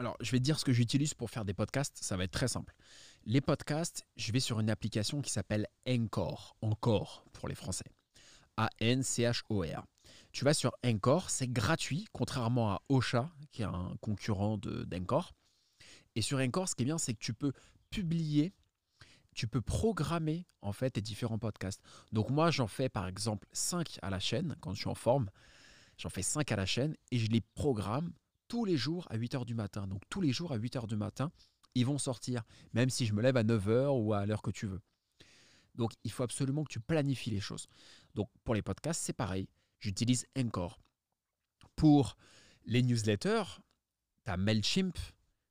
Alors, je vais te dire ce que j'utilise pour faire des podcasts. Ça va être très simple. Les podcasts, je vais sur une application qui s'appelle Encore. Encore pour les Français. A-N-C-H-O-R. Tu vas sur Encore, c'est gratuit, contrairement à Ocha, qui est un concurrent d'Encore. Et sur Encore, ce qui est bien, c'est que tu peux publier, tu peux programmer en fait tes différents podcasts. Donc moi, j'en fais par exemple 5 à la chaîne quand je suis en forme. J'en fais 5 à la chaîne et je les programme tous les jours à 8h du matin. Donc tous les jours à 8h du matin, ils vont sortir, même si je me lève à 9h ou à l'heure que tu veux. Donc il faut absolument que tu planifies les choses. Donc pour les podcasts, c'est pareil. J'utilise Encore. Pour les newsletters, tu as MailChimp,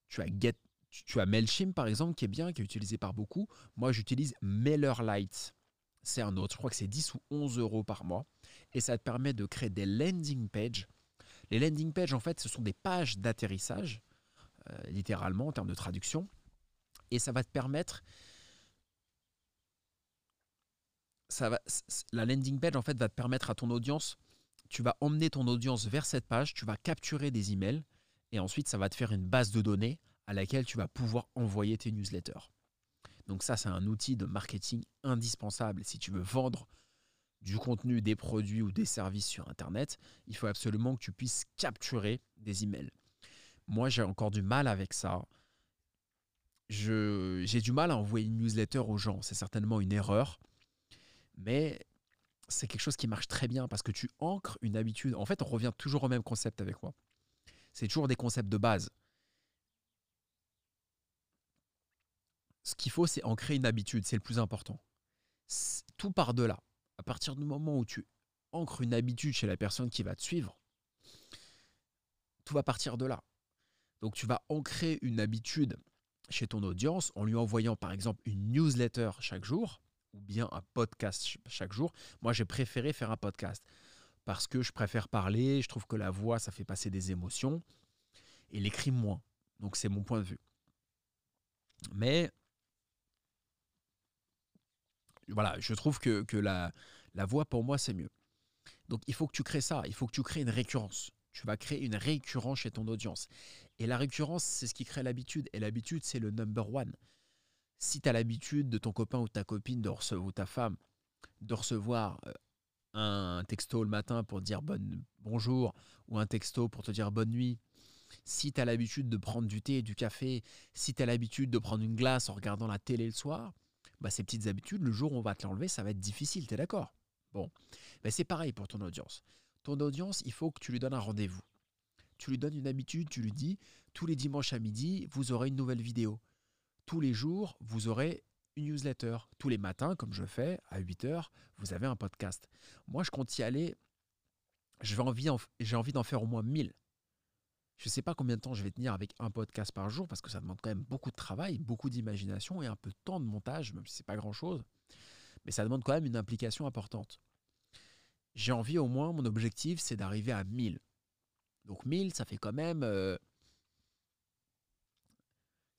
tu as Get, tu as MailChimp par exemple qui est bien, qui est utilisé par beaucoup. Moi, j'utilise MailerLite. C'est un autre, je crois que c'est 10 ou 11 euros par mois. Et ça te permet de créer des landing pages les landing pages, en fait, ce sont des pages d'atterrissage, euh, littéralement en termes de traduction. Et ça va te permettre. Ça va, la landing page, en fait, va te permettre à ton audience. Tu vas emmener ton audience vers cette page, tu vas capturer des emails, et ensuite, ça va te faire une base de données à laquelle tu vas pouvoir envoyer tes newsletters. Donc ça, c'est un outil de marketing indispensable si tu veux vendre du contenu, des produits ou des services sur Internet, il faut absolument que tu puisses capturer des emails. Moi, j'ai encore du mal avec ça. J'ai du mal à envoyer une newsletter aux gens. C'est certainement une erreur. Mais c'est quelque chose qui marche très bien parce que tu ancres une habitude. En fait, on revient toujours au même concept avec moi. C'est toujours des concepts de base. Ce qu'il faut, c'est ancrer une habitude. C'est le plus important. Tout part de là à partir du moment où tu ancres une habitude chez la personne qui va te suivre, tout va partir de là. Donc tu vas ancrer une habitude chez ton audience en lui envoyant par exemple une newsletter chaque jour ou bien un podcast chaque jour. Moi j'ai préféré faire un podcast parce que je préfère parler, je trouve que la voix ça fait passer des émotions et l'écrit moins. Donc c'est mon point de vue. Mais voilà, je trouve que, la, la voix, pour moi, c'est mieux. Donc, il faut que tu crées ça. Il faut que tu crées une récurrence. Tu vas créer une récurrence chez ton audience. Et la récurrence, c'est ce qui crée l'habitude. Et l'habitude, c'est le number one. Si tu as l'habitude de ton copain ou ta copine de recevoir, ou ta femme de recevoir euh, un texto le matin pour te dire bonne, bonjour ou un texto pour te dire bonne nuit, si tu as l'habitude de prendre du thé et du café, si tu as l'habitude de prendre une glace en regardant la télé le soir, bah, ces petites habitudes, le jour où on va te l'enlever, ça va être difficile, tu es d'accord? Bon, bah, c'est pareil pour ton audience. Ton audience, il faut que tu lui donnes un rendez-vous. Tu lui donnes une habitude, tu lui dis, tous les dimanches à midi, vous aurez une nouvelle vidéo. Tous les jours, vous aurez une newsletter. Tous les matins, comme je fais, à 8 heures, vous avez un podcast. Moi, je compte y aller. J'ai envie, envie d'en faire au moins 1000. Je ne sais pas combien de temps je vais tenir avec un podcast par jour parce que ça demande quand même beaucoup de travail, beaucoup d'imagination et un peu de temps de montage, même si ce n'est pas grand-chose. Mais ça demande quand même une implication importante. J'ai envie au moins, mon objectif, c'est d'arriver à 1000. Donc 1000, ça fait quand même... Euh,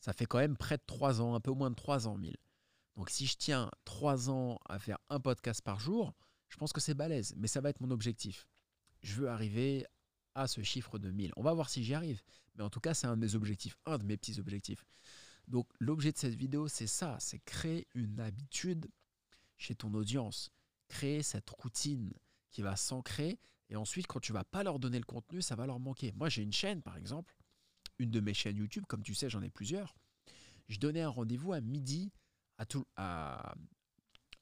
ça fait quand même près de 3 ans, un peu moins de 3 ans 1000. Donc si je tiens 3 ans à faire un podcast par jour, je pense que c'est balèze, mais ça va être mon objectif. Je veux arriver à ce chiffre de 1000. On va voir si j'y arrive. Mais en tout cas, c'est un de mes objectifs, un de mes petits objectifs. Donc l'objet de cette vidéo, c'est ça, c'est créer une habitude chez ton audience. Créer cette routine qui va s'ancrer. Et ensuite, quand tu vas pas leur donner le contenu, ça va leur manquer. Moi, j'ai une chaîne, par exemple, une de mes chaînes YouTube, comme tu sais, j'en ai plusieurs. Je donnais un rendez-vous à midi à, tout, à,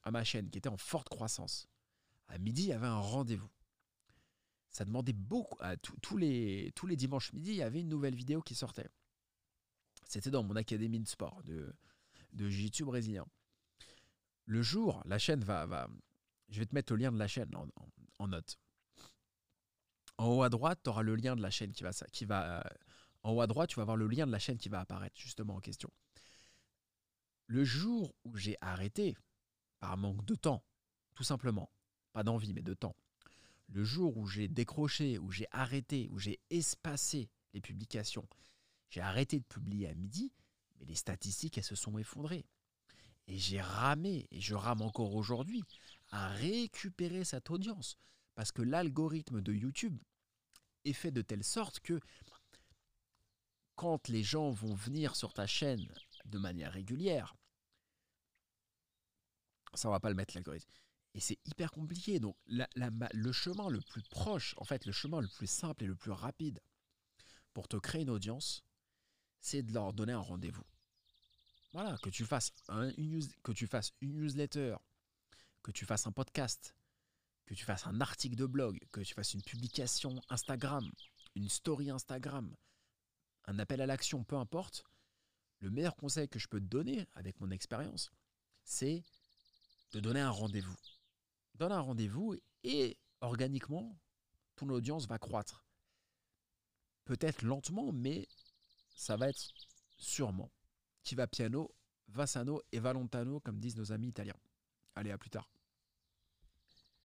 à ma chaîne qui était en forte croissance. À midi, il y avait un rendez-vous ça demandait beaucoup. À tous, les, tous les dimanches midi, il y avait une nouvelle vidéo qui sortait. C'était dans mon académie de sport de, de Jiu-Jitsu brésilien. Le jour, la chaîne va, va. Je vais te mettre le lien de la chaîne en, note. En haut à droite, tu auras le lien de la chaîne qui va, qui va. En haut à droite, tu vas voir le lien de la chaîne qui va apparaître justement en question. Le jour où j'ai arrêté, par manque de temps, tout simplement, pas d'envie, mais de temps, le jour où j'ai décroché, où j'ai arrêté, où j'ai espacé les publications, j'ai arrêté de publier à midi, mais les statistiques, elles se sont effondrées. Et j'ai ramé, et je rame encore aujourd'hui, à récupérer cette audience. Parce que l'algorithme de YouTube est fait de telle sorte que quand les gens vont venir sur ta chaîne de manière régulière, ça va pas le mettre l'algorithme. Et c'est hyper compliqué. Donc le chemin le plus proche, en fait le chemin le plus simple et le plus rapide pour te créer une audience, c'est de leur donner un rendez-vous. Voilà, que tu fasses une, que tu fasses une newsletter, que tu fasses un podcast, que tu fasses un article de blog, que tu fasses une publication Instagram, une story Instagram, un appel à l'action, peu importe, le meilleur conseil que je peux te donner avec mon expérience, c'est de donner un rendez-vous. Donne un rendez-vous et organiquement, ton audience va croître. Peut-être lentement, mais ça va être sûrement. Qui va piano, va sano et va lontano, comme disent nos amis italiens. Allez, à plus tard.